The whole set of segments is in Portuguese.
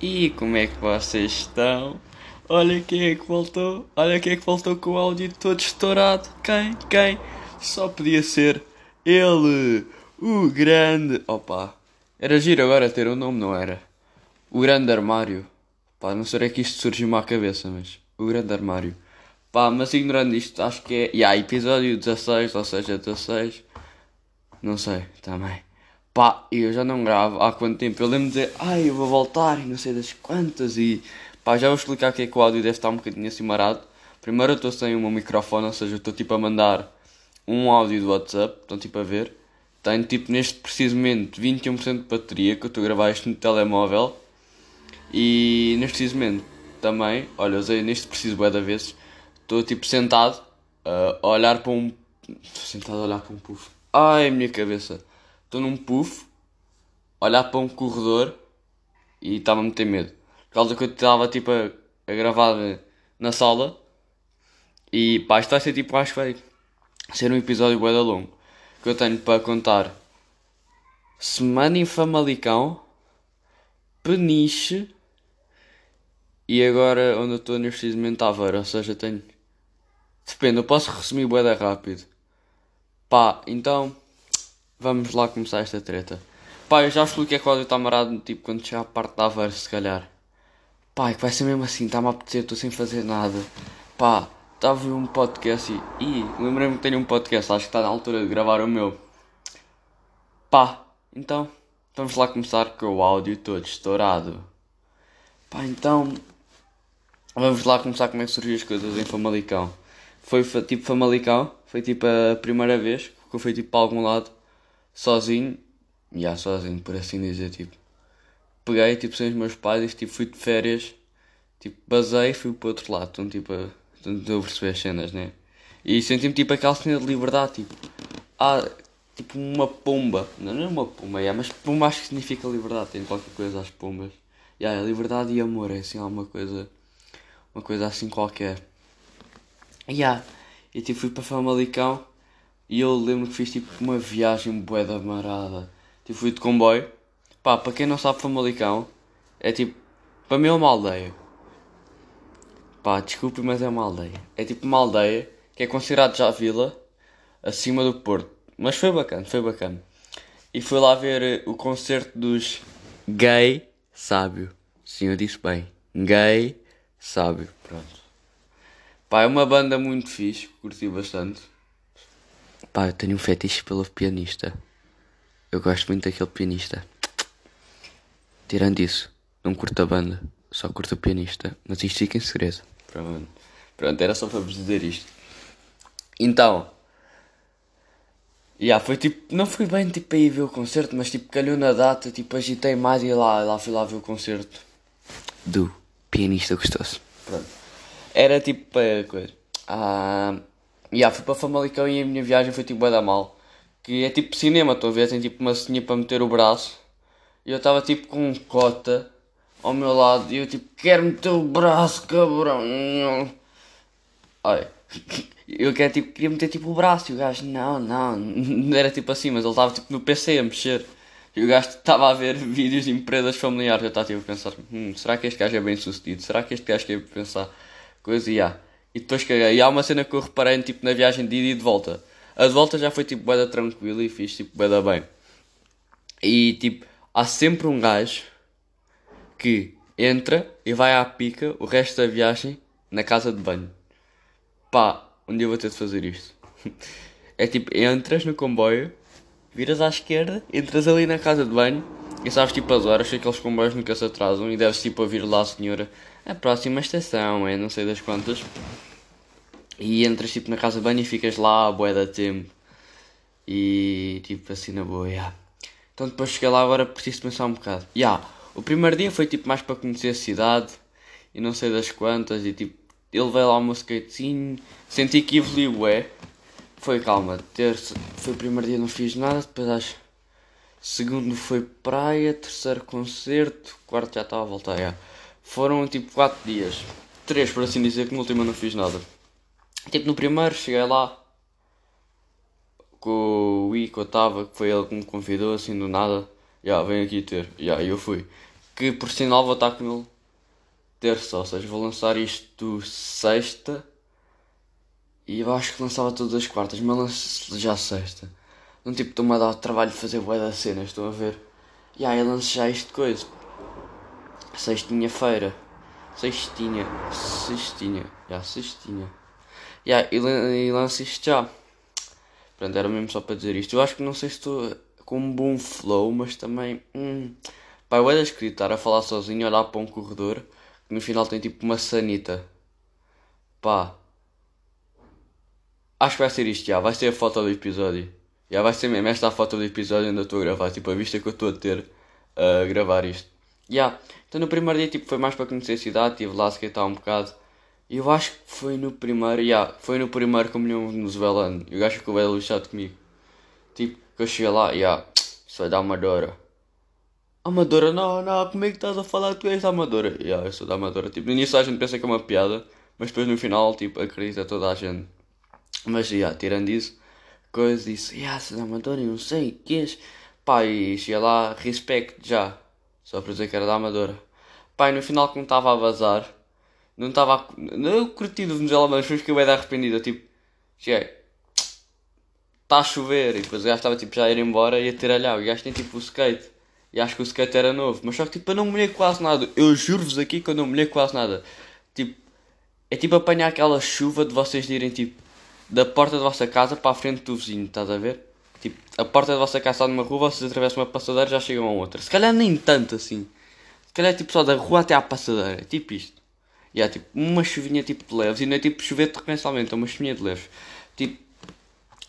E como é que vocês estão? Olha quem é que voltou, olha quem é que voltou com o áudio todo estourado. Quem? Quem? Só podia ser ele, o grande. Opa, era giro agora ter o um nome, não era? O grande armário. Pá, não sei é que isto surgiu-me à cabeça, mas. O grande armário. Pá, mas ignorando isto, acho que é. Yeah, episódio 16, ou seja, 16. Não sei, também. Pá, eu já não gravo há quanto tempo? Eu lembro de dizer, ai, eu vou voltar e não sei das quantas e. Pá, já vou explicar que é que o áudio deve estar um bocadinho assim marado. Primeiro eu estou sem o meu microfone, ou seja, eu estou tipo a mandar um áudio do WhatsApp, estão tipo a ver. Tenho tipo neste preciso momento 21% de bateria, que eu estou a gravar isto no telemóvel. E neste preciso momento também, olha, usei neste preciso bué da vezes, estou tipo sentado a olhar para um. Estou sentado a olhar para um puff. Ai, minha cabeça. Estou num puff, olhar para um corredor e estava a meter medo. Por causa que eu estava tipo a, a gravar na sala e pá, isto vai ser tipo, acho que vai ser um episódio bué longo que eu tenho para contar. Semana em Famalicão, Peniche e agora onde eu estou neste momento Aveiro, ou seja, tenho. Depende, eu posso resumir bué rápido. Pá, então vamos lá começar esta treta. Pá, eu já expliquei que o áudio está tipo quando chegar a parte da Aveiro, se calhar. É que vai ser mesmo assim, está-me a apetecer, estou sem fazer nada. Pá, estava a ver um podcast e. Ih, lembrei-me que tenho um podcast, acho que está na altura de gravar o meu. Pá, então, vamos lá começar com o áudio todo estourado. Pá, então, vamos lá começar como é que surgiu as coisas em Famalicão. Foi tipo Famalicão, foi tipo a primeira vez que eu fui tipo para algum lado, sozinho, e yeah, sozinho, por assim dizer, tipo. Peguei, tipo, sem os meus pais e tipo, fui de férias, tipo, basei e fui para o outro lado, então tipo, estou a perceber as cenas, né? E senti-me tipo aquela cena de liberdade, tipo, ah, tipo uma pomba, não, não é uma pomba, yeah, mas pomba acho que significa liberdade, tem qualquer coisa às pombas. Yeah, liberdade e amor, é assim alguma coisa, uma coisa assim qualquer. Yeah. E tipo fui para Famalicão e eu lembro que fiz tipo uma viagem bué da marada. Tipo fui de comboio. Pá, para quem não sabe Famalicão, é tipo, para mim é uma aldeia. Pá, desculpe, mas é uma aldeia. É tipo uma aldeia que é considerado já vila, acima do Porto. Mas foi bacana, foi bacana. E fui lá ver eh, o concerto dos Gay Sábio. Sim, eu disse bem. Gay Sábio. Pronto. Pá, é uma banda muito fixe, curti bastante. Pá, eu tenho um fetiche pelo pianista. Eu gosto muito daquele pianista. Tirando isso, não curto a banda, só curto o pianista. Mas isto fica em segredo. Pronto, Pronto era só para vos dizer isto. Então, yeah, foi tipo, não fui bem tipo a ir ver o concerto, mas tipo calhou na data, tipo agitei mais e lá, lá fui lá ver o concerto do pianista gostoso. Pronto. Era tipo para coisa. Ah, yeah, fui para Famalicão e a minha viagem foi tipo bem da mal. Que é tipo cinema, estou a ver, tem tipo uma senha para meter o braço. E eu estava tipo com um cota ao meu lado e eu tipo, quero meter o braço, cabrão. Olha, eu quero, tipo, queria meter tipo o braço e o gajo, não, não, não era tipo assim, mas ele estava tipo no PC a mexer. E o gajo estava a ver vídeos de empresas familiares. Eu estava tipo a pensar, hum, será que este gajo é bem sucedido? Será que este gajo quer pensar coisa e há? E depois caguei. E há uma cena que eu reparei tipo, na viagem de ida e de volta. A de volta já foi tipo beda tranquila e fiz tipo beda bem. E tipo, há sempre um gajo que entra e vai à pica o resto da viagem na casa de banho. Pá, um dia vou ter de fazer isto. É tipo, entras no comboio, viras à esquerda, entras ali na casa de banho e sabes tipo as horas que aqueles comboios nunca se atrasam e deves tipo ouvir lá a senhora a próxima estação é não sei das quantas e entras tipo na casa de banho e ficas lá a bué da tempo e tipo assim na boa, yeah. Então depois cheguei lá agora preciso pensar um bocado. Yeah, o primeiro dia foi tipo mais para conhecer a cidade e não sei das quantas e tipo ele veio lá o meu skatezinho, senti que evoluiu é. Foi calma, terça foi o primeiro dia não fiz nada, depois acho segundo foi praia, terceiro concerto, quarto já estava a voltar, yeah. Foram tipo 4 dias. 3 por assim dizer, que no último não fiz nada. Tipo no primeiro cheguei lá com o Ico, estava, que foi ele que me convidou assim do nada. Já, yeah, vem aqui ter. Já, yeah, eu fui. Que por sinal vou estar com ele terça, ou seja, vou lançar isto sexta. E eu acho que lançava todas as quartas, mas lanço já sexta. Não tipo, estou-me a dar trabalho de fazer bué da cena, estão a ver? E aí eu lanço já isto coisa. Sextinha feira. Sextinha. Sextinha. Já, sextinha. Yeah, e, e isto já. Pronto, era mesmo só para dizer isto. Eu acho que não sei se estou com um bom flow, mas também. Hum, pá, eu era escrito estar a falar sozinho, olhar para um corredor que no final tem tipo uma sanita. Pá. Acho que vai ser isto já. Vai ser a foto do episódio. Já vai ser mesmo esta a foto do episódio onde eu estou a gravar. Tipo, a vista que eu estou a ter a gravar isto. Já. Então no primeiro dia tipo, foi mais para conhecer a cidade. Estive lá skatear um bocado. Eu acho que foi no primeiro. Já. Foi no primeiro comunhão venezuelano. E o gajo ficou bem lixado comigo. Tipo, que eu cheguei lá. Já. Isso vai dar uma dora. Amadora, não, não, como é que estás a falar? Tu és da Amadora. Yeah, eu sou da Amadora. Tipo, no início a gente pensa que é uma piada, mas depois no final, tipo, acredita toda a gente. Mas, yeah, tirando isso, coisa disse, yeah, sou da Amadora, não sei, que és. Pá, e cheguei lá, respect já. Só para dizer que era da Amadora. E no final, como estava a vazar, não estava. Não curti do Venezuela, mas depois fiquei bem arrependida. Tipo, cheguei. Está a chover. E depois o gajo estava tipo já a ir embora e a tiralhar. O gajo tem tipo o skate. E acho que o skate era novo. Mas só que tipo, eu não molhei quase nada. Eu juro-vos aqui que eu não molhei quase nada. Tipo, é tipo apanhar aquela chuva de vocês irem tipo da porta da vossa casa para a frente do vizinho, estás a ver? Tipo, a porta da vossa casa está numa rua, vocês atravessam uma passadeira já chegam a outra. Se calhar nem tanto assim. Se calhar tipo só da rua até à passadeira. É tipo isto. E é tipo uma chuvinha tipo de leves. E não é tipo chover torrencialmente, é uma chuvinha de leves. Tipo,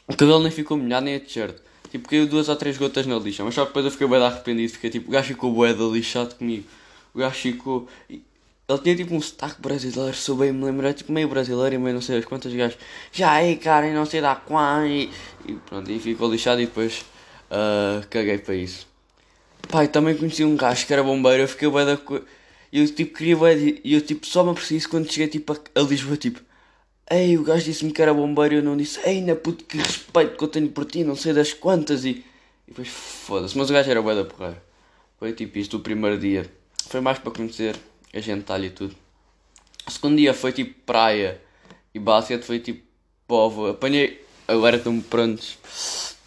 o cabelo nem ficou molhado nem a t-shirt. Tipo, caiu duas ou três gotas na lixa. Mas só depois eu fiquei bem arrependido. Fiquei tipo, o gajo ficou bué da lixado comigo. O gajo ficou. Ele tinha tipo um sotaque brasileiro, sou bem me lembrar, tipo meio brasileiro e meio não sei as quantas gajos. Já aí, cara, e não sei da quão. E, e pronto, e ficou lixado e depois uh, caguei para isso. Pai, também conheci um gajo que era bombeiro, eu fiquei bué da. E eu tipo queria. E eu tipo só me apercebi quando cheguei tipo a, a Lisboa, tipo. Ei, o gajo disse-me que era bombeiro e eu não disse, ei, na puto, que respeito que eu tenho por ti, não sei das quantas. E, e depois foda-se, mas o gajo era bué da porra. Foi tipo isto o primeiro dia. Foi mais para conhecer a gente ali e tudo. O segundo dia foi tipo praia e basquete foi tipo povo. Apanhei, agora estão prontos.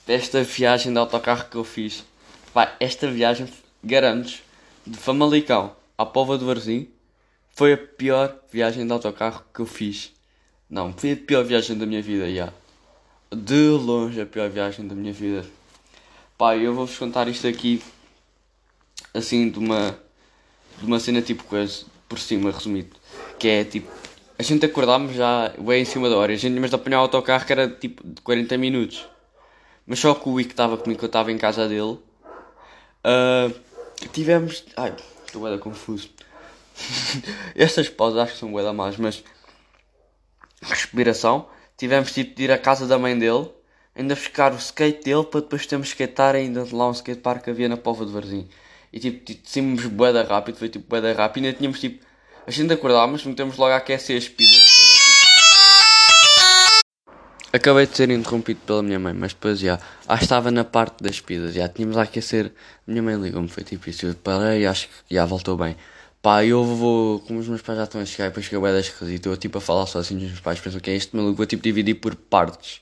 Esta viagem de autocarro que eu fiz. Vai, esta viagem, garanto de Famalicão à Pova do Varzim, foi a pior viagem de autocarro que eu fiz. Não, foi a pior viagem da minha vida, já. De longe a pior viagem da minha vida. Pá, eu vou-vos contar isto aqui, assim, de uma de uma cena tipo coisa, por cima, resumido. Que é tipo, a gente acordámos já bem em cima da hora. A gente mas de apanhar o autocarro que era tipo de 40 minutos. Mas só que o Wick estava comigo, eu estava em casa dele. Uh, tivemos. Ai, estou bem confuso. Estas pausas acho que são bem más, mas. Respiração. Tivemos tipo de ir à casa da mãe dele. Ainda buscar o skate dele para depois termos skatear ainda de lá um skatepark que havia na Pova de Varzim. E tipo, descemos boeda rápido, foi tipo boeda rápido. E ainda tínhamos tipo. A gente acordámos, metemos logo a aquecer as pizzas. Acabei de ser interrompido pela minha mãe, mas depois já. Ah, estava na parte das pizzas, já tínhamos a aquecer. Minha mãe ligou-me, foi tipo isso. Eu parei e acho que já voltou bem. Pá, eu vou. Como os meus pais já estão a chegar, depois chega o das esquisito. Eu tipo a falar só assim, os meus pais pensam que é este maluco. Vou tipo dividir por partes.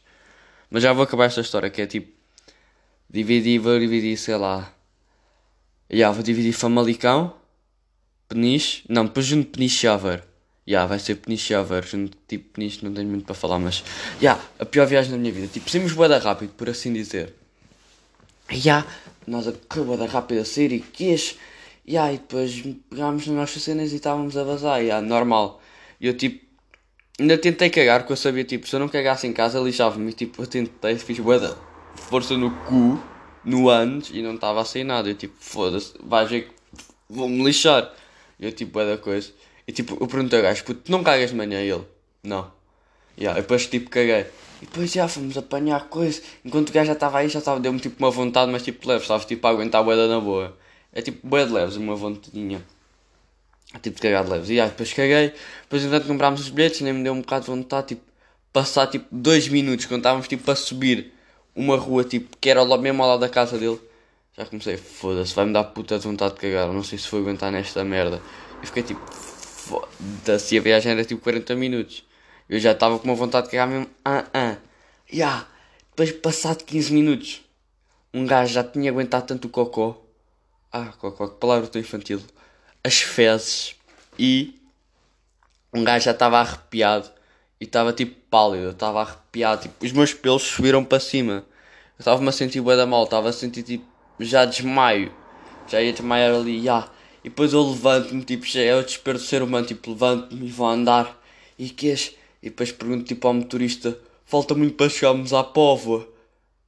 Mas já vou acabar esta história que é tipo. Dividir, vou dividir, sei lá Yeah, vou dividir Famalicão, Peniche, não, depois junto Peniche e Aveiro. Yeah, vai ser Peniche e Aveiro, junto tipo Peniche, não tenho muito para falar, mas... Yeah, a pior viagem da minha vida, tipo, saímos boeda rápido, por assim dizer. Yeah, nós a correr boeda rápido a sair e queixo. Yeah, e depois pegámos nas nossas cenas e estávamos a vazar, yeah, normal. E eu tipo, ainda tentei cagar, porque eu sabia, tipo, se eu não cagasse em casa lixava-me. Tipo, eu tentei, fiz boeda força no cu no anos e não estava a sair nada. Eu tipo, foda-se, vais ver que vou-me lixar. Eu tipo, é da coisa. E tipo, eu perguntei ao gajo, puto, não cagas de manhã? E ele, não. Yeah, depois tipo, caguei. E depois já fomos apanhar coisa. Enquanto o gajo já estava aí, já estava, deu-me tipo uma vontade, mas tipo leve, estava tipo a aguentar a boeda na boa. É tipo boeda leves, uma vontadinha. Tipo de cagar de leves. E yeah, depois caguei. Depois enquanto comprámos os bilhetes, nem me deu um bocado de vontade, tipo, passar tipo dois minutos, quando estávamos tipo a subir uma rua tipo que era mesmo ao lado da casa dele. já comecei, foda-se, vai-me dar puta de vontade de cagar, não sei se vou aguentar nesta merda. E fiquei tipo, foda-se, e a viagem era tipo 40 minutos. Eu já estava com uma vontade de cagar mesmo, ah, ah. Ya, depois passado 15 minutos, um gajo já tinha aguentado tanto o cocó. Ah, cocó, que palavra tão infantil. As fezes. E um gajo já estava arrepiado. E estava tipo pálido, estava arrepiado. Tipo, os meus pelos subiram para cima. Eu estava-me a sentir bué da mal, estava a sentir tipo já desmaio. Já ia desmaiar ali, já. E depois eu levanto-me, tipo, é o desespero ser humano, tipo, levanto-me e vou andar. E queres? E depois pergunto tipo ao motorista, falta muito para chegarmos à Póvoa.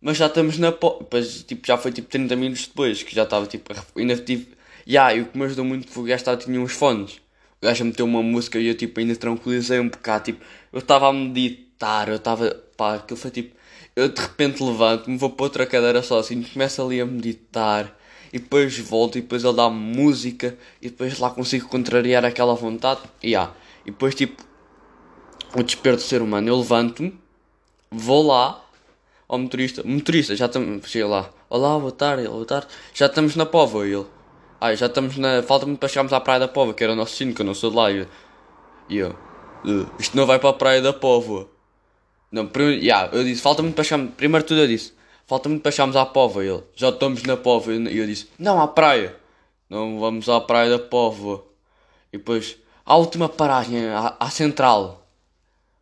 Mas já estamos na Póvoa. Depois, tipo, já foi tipo 30 minutos depois, que já estava tipo, ainda tive... Ya, e o que me ajudou muito foi o gajo estava, tinha uns fones. O gajo meteu uma música e eu tipo ainda tranquilizei um bocado, tipo, eu estava a meditar, eu estava, pá, aquilo foi tipo, eu de repente levanto-me, vou para outra cadeira sozinho, começo ali a meditar, e depois volto, e depois ele dá música, e depois lá consigo contrariar aquela vontade, e yeah. e depois tipo, o desespero do ser humano, eu levanto-me, vou lá, ao motorista, motorista, já estamos, chega lá, olá, boa tarde, boa tarde, já estamos na Pova, ele, ah, já estamos na, falta-me para chegarmos à Praia da Pova, que era o nosso sino, que eu não sou de lá, e eu, uh, isto não vai para a Praia da Pova, não, primeiro, yeah, eu disse, falta muito para chegarmos. Primeiro tudo eu disse, falta muito para chegarmos à Pova. Ele, já estamos na Pova. E eu disse, não, à praia. Não vamos à praia da Pova. E depois, à última paragem, à, à central.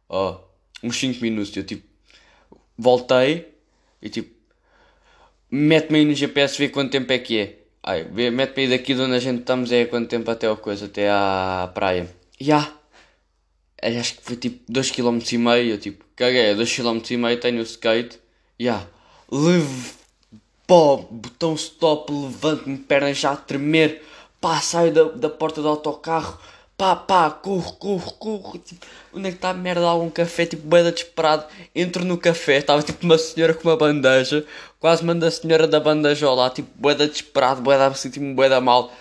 Ó, oh, uns 5 minutos. Eu tipo, voltei e tipo, mete-me aí no GPS ver quanto tempo é que é. Ai, mete-me aí daqui de onde a gente estamos é quanto tempo até a coisa, até à praia. Já. Yeah acho que foi tipo 2km e meio, eu tipo, caguei, 2km e meio, tenho o skate, e yeah, levo, pó, botão stop, levanto-me, pernas já a tremer, pá, saio da, da porta do autocarro, pá, pá, corro, corro, corro, tipo, onde é que está a merda? Algum café, tipo, boeda desesperado, entro no café, estava tipo uma senhora com uma bandeja, quase manda a senhora da bandeja lá, tipo, boeda desesperado, boeda, senti-me boeda mal,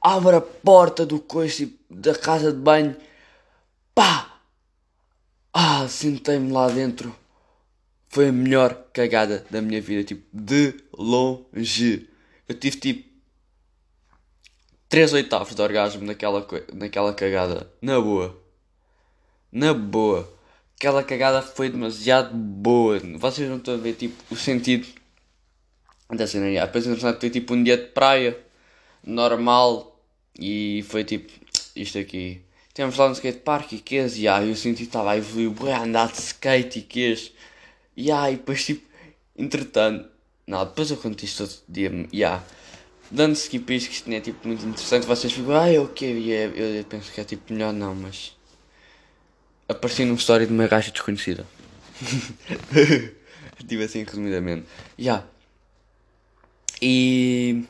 abre a porta do coice, tipo, da casa de banho, Pá! Ah, sentei-me lá dentro. Foi a melhor cagada da minha vida, tipo, de longe. Eu tive tipo 3 oitavos de orgasmo naquela, naquela cagada. Na boa. Na boa. Aquela cagada foi demasiado boa. Vocês não estão a ver tipo o sentido da cena. Depois entretanto foi tipo um dia de praia. Normal. E foi tipo isto aqui. Temos lá no skatepark e que e eu senti que estava a evoluir, a andar de skate e que ah, e depois tipo, entretanto, não, depois eu conto isto outro dia, e ah, dando skip isto, que isto não é tipo muito interessante, vocês ficam, ah, é o que eu, eu penso que é tipo melhor não, mas apareci numa história de uma gaja desconhecida. tipo assim, resumidamente. Yeah. E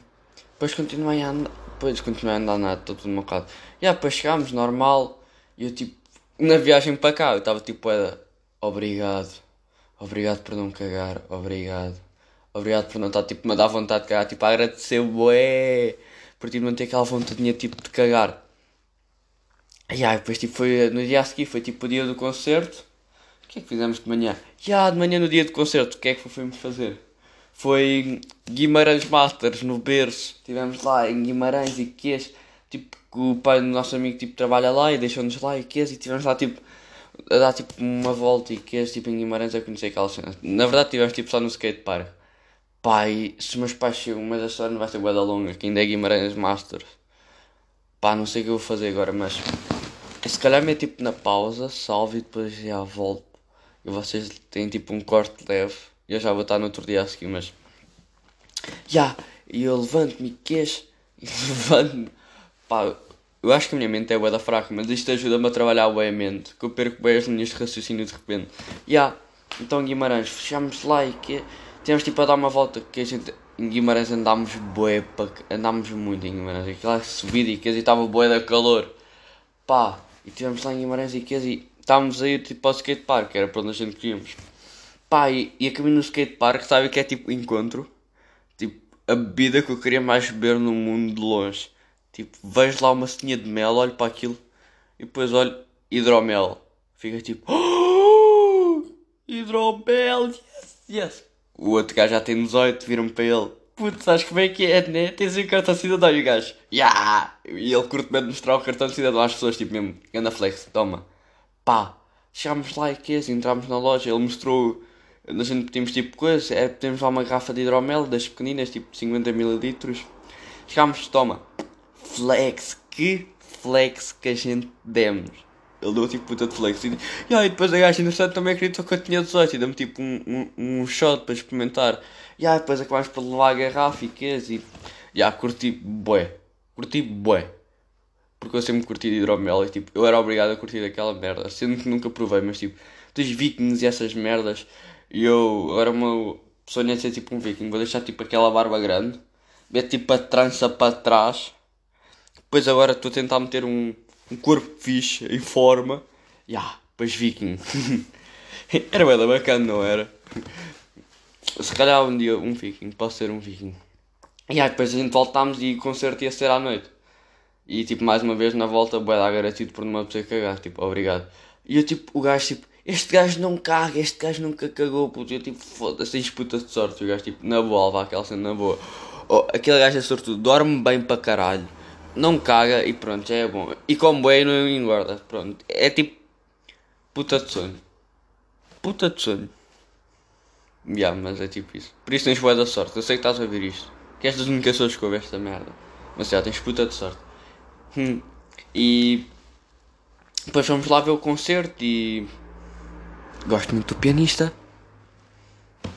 depois continuei a andar. Depois continuei a andar nada, estou tudo mocado. E yeah, depois chegámos, normal. E eu tipo, na viagem para cá, eu estava tipo, era, obrigado. Obrigado por não cagar, obrigado. Obrigado por não estar tipo, me dar vontade de cagar, tipo, a agradecer, bué. Por tipo, não ter aquela vontade tipo de cagar. E aí, depois tipo, foi no dia a seguir, foi tipo o dia do concerto. O que é que fizemos de manhã? Já, de manhã no dia do concerto, o que é que fomos fazer? foi Guimarães Masters no berço. Estivemos lá em Guimarães e Quês. Tipo, o pai do nosso amigo tipo, trabalha lá e deixou-nos lá e Quês. E estivemos lá tipo a dar tipo uma volta e Quês tipo, em Guimarães a conhecer aquela cena. Na verdade, estivemos tipo só no skatepark. Pai, se meus pais chegam, mas a história não vai ser guarda longa, que ainda é Guimarães Masters. Pá, não sei o que eu vou fazer agora, mas se calhar me tipo na pausa, salve e depois já volto. E vocês têm tipo um corte leve. Eu já vou estar no outro dia a seguir, mas. Já! E eu levanto-me e queixo. E levanto-me. Pá, eu acho que a minha mente é bué da fraca, mas isto ajuda-me a trabalhar bem a mente. Que eu perco bem as linhas de raciocínio de repente. Já! Então Guimarães, fechámos lá e que. Temos tipo a dar uma volta que a gente. Em Guimarães andámos bué, andámos muito em Guimarães. Aquela subida e que estava bué da calor. Pá! E tivemos lá em Guimarães e que e estávamos a ir tipo ao skatepark, era para onde a gente queríamos. Pá, e, e a caminho no skatepark, sabe que é tipo encontro? Tipo, a bebida que eu queria mais beber no mundo de longe. Tipo, vejo lá uma ceninha de mel, olho para aquilo e depois olho hidromel. Fica tipo, oh, hidromel, yes, yes. O outro gajo já tem 18, viram para ele, Putz, sabes como é que é, né? Tens o cartão cidadão e o gajo, yeah! E ele curte bem de mostrar o cartão cidadão às pessoas, tipo mesmo, anda flex, toma. Pá, chegámos lá e que assim, entrámos na loja, ele mostrou, a gente pedimos tipo coisa, é, pedimos lá uma garrafa de hidromel, das pequeninas, tipo 50ml. Chegámos, toma. Flex, que flex que a gente demos. Ele deu tipo puta de flex. E, e aí depois a gaja interessante também acreditou que eu tinha 18 e deu-me tipo um, um, um shot para experimentar. E aí depois acabámos por levar a garrafa e queijo e. Já, curti bué. Curti bué. Porque eu sempre curti de hidromel e tipo, eu era obrigado a curtir aquela merda. Sendo que nunca provei, mas tipo, dos vikings e essas merdas. E eu, agora o meu sonho é ser tipo um viking. Vou deixar tipo aquela barba grande. Ver tipo a trança para trás. Depois agora estou a tentar meter um, um corpo fixe, em forma. Ya, yeah, depois viking. era bem bacana, não era? Se calhar um dia um viking, posso ser um viking. E yeah, depois a gente voltámos e o concerto ia ser à noite. E tipo, mais uma vez na volta, bué dar garantido por me poder cagar, tipo, obrigado. E eu tipo, o gajo tipo, este gajo não caga, este gajo nunca cagou, puto. Eu tipo, foda-se, tens puta de sorte. O gajo tipo, na boa, vá aquela cena na boa. Oh, aquele gajo é sortudo, dorme bem para caralho. Não caga e pronto, já é bom. E come bem não engorda, pronto. É tipo, puta de sonho. Puta de sonho. Yeah, mas é tipo isso. Por isso tens boa da sorte. Eu sei que estás a ouvir isto. Que estas únicas pessoas que ouvem esta merda. Mas já tens puta de sorte. Hum. E depois fomos lá ver o concerto e gosto muito do pianista.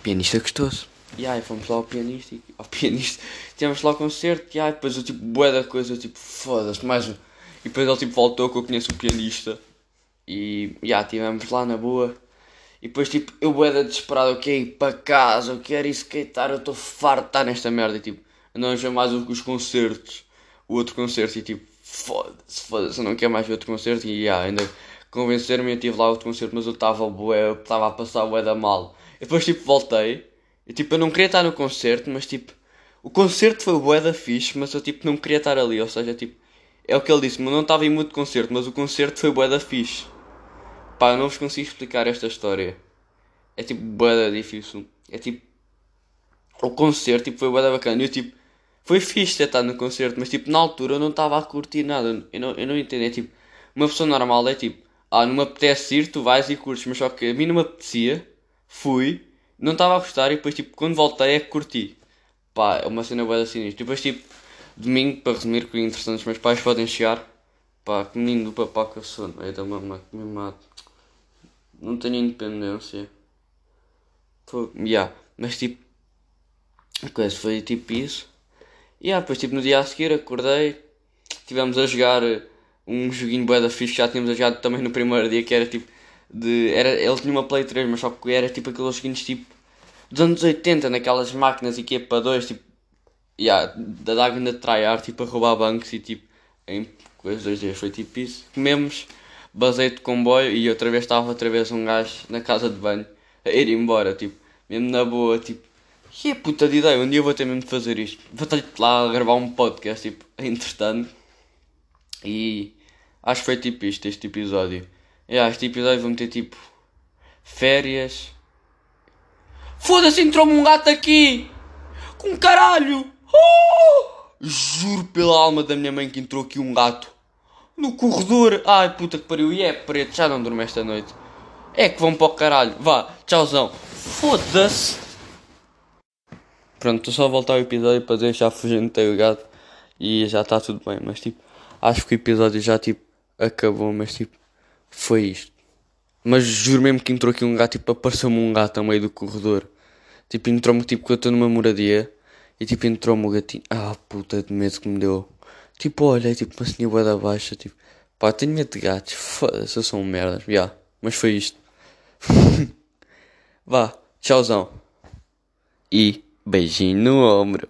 Pianista gostoso. E aí fomos lá ao pianista e ao pianista. Tivemos lá o concerto e aí depois eu tipo bué da coisa, eu, tipo, foda-se, mais um. E depois ele tipo voltou que eu conheço o pianista. E já tivemos lá na boa. E depois tipo, eu bué da desesperado, eu quero ir para casa, eu quero ir skatear, eu estou farto de estar nesta merda. E tipo, não ver mais os concertos. O outro concerto e tipo, foda-se, foda-se, eu não quero mais ver outro concerto. E yeah, ainda convencer-me, eu tive lá outro concerto, mas eu estava bué, estava a passar bué da mal. E depois tipo, voltei. E tipo, eu não queria estar no concerto, mas tipo, o concerto foi bué da fixe, mas eu tipo, não queria estar ali. Ou seja, tipo, é o que ele disse, mas não estava em muito concerto, mas o concerto foi bué da fixe. Pá, eu não vos consigo explicar esta história. É tipo, bué da difícil. É tipo, o concerto tipo, foi bué da bacana. Eu tipo, foi fixe ter estado no concerto, mas tipo, na altura eu não estava a curtir nada. Eu não, eu não entendo. É tipo, uma pessoa normal é tipo, ah, não me apetece ir, tu vais e curtes, mas só que a mim não me apetecia, fui, não estava a gostar e depois tipo, quando voltei é que curti. Pá, é uma cena boa assim Depois tipo, domingo, para resumir, que interessante, os meus pais podem chegar. Pá, que menino do papá que eu sou, é da mamãe que me mata. Não tenho independência. Pô, yeah. Mas tipo, a coisa foi tipo isso. E yeah, depois tipo no dia a seguir acordei, tivemos a jogar um joguinho bué da fixe, já tínhamos jogado também no primeiro dia que era tipo de. Era, ele tinha uma Play 3, mas só que era tipo aqueles joguinhos tipo dos anos 80, naquelas máquinas e que é para dois, tipo. Yeah, da Daga ainda tryhard, tipo a roubar bancos e tipo. Em coisas dois dias foi tipo isso. Comemos, basei de comboio e outra vez estava outra vez um gajo na casa de banho a ir embora, tipo, mesmo na boa, tipo. Que é puta de ideia, um dia vou ter mesmo de fazer isto. Vou estar lá a gravar um podcast, tipo, entretanto. E acho que foi tipo isto, este episódio. Yeah, este episódio vou meter tipo. Férias. Foda-se, entrou-me um gato aqui! Com caralho! Oh! Juro pela alma da minha mãe que entrou aqui um gato. No corredor. Ai puta que pariu. E é preto, já não dorme esta noite. É que vão para o caralho. Vá, tchauzão. Foda-se. Pronto, estou só a voltar ao episódio para dizer já afugentei o gato e já está tudo bem. Mas tipo, acho que o episódio já tipo acabou, mas tipo, foi isto. Mas juro mesmo que entrou aqui um gato, tipo, apareceu-me um gato ao meio do corredor. Tipo, entrou-me, tipo, que eu estou numa moradia. E tipo, entrou-me o gatinho. Ah, puta de medo que me deu. Tipo, olha, tipo, uma senhora da baixa, tipo. Pá, tenho medo de gatos. Foda-se, eu sou um merda. Já, yeah, mas foi isto. Vá, tchauzão. E beijinho no ombro.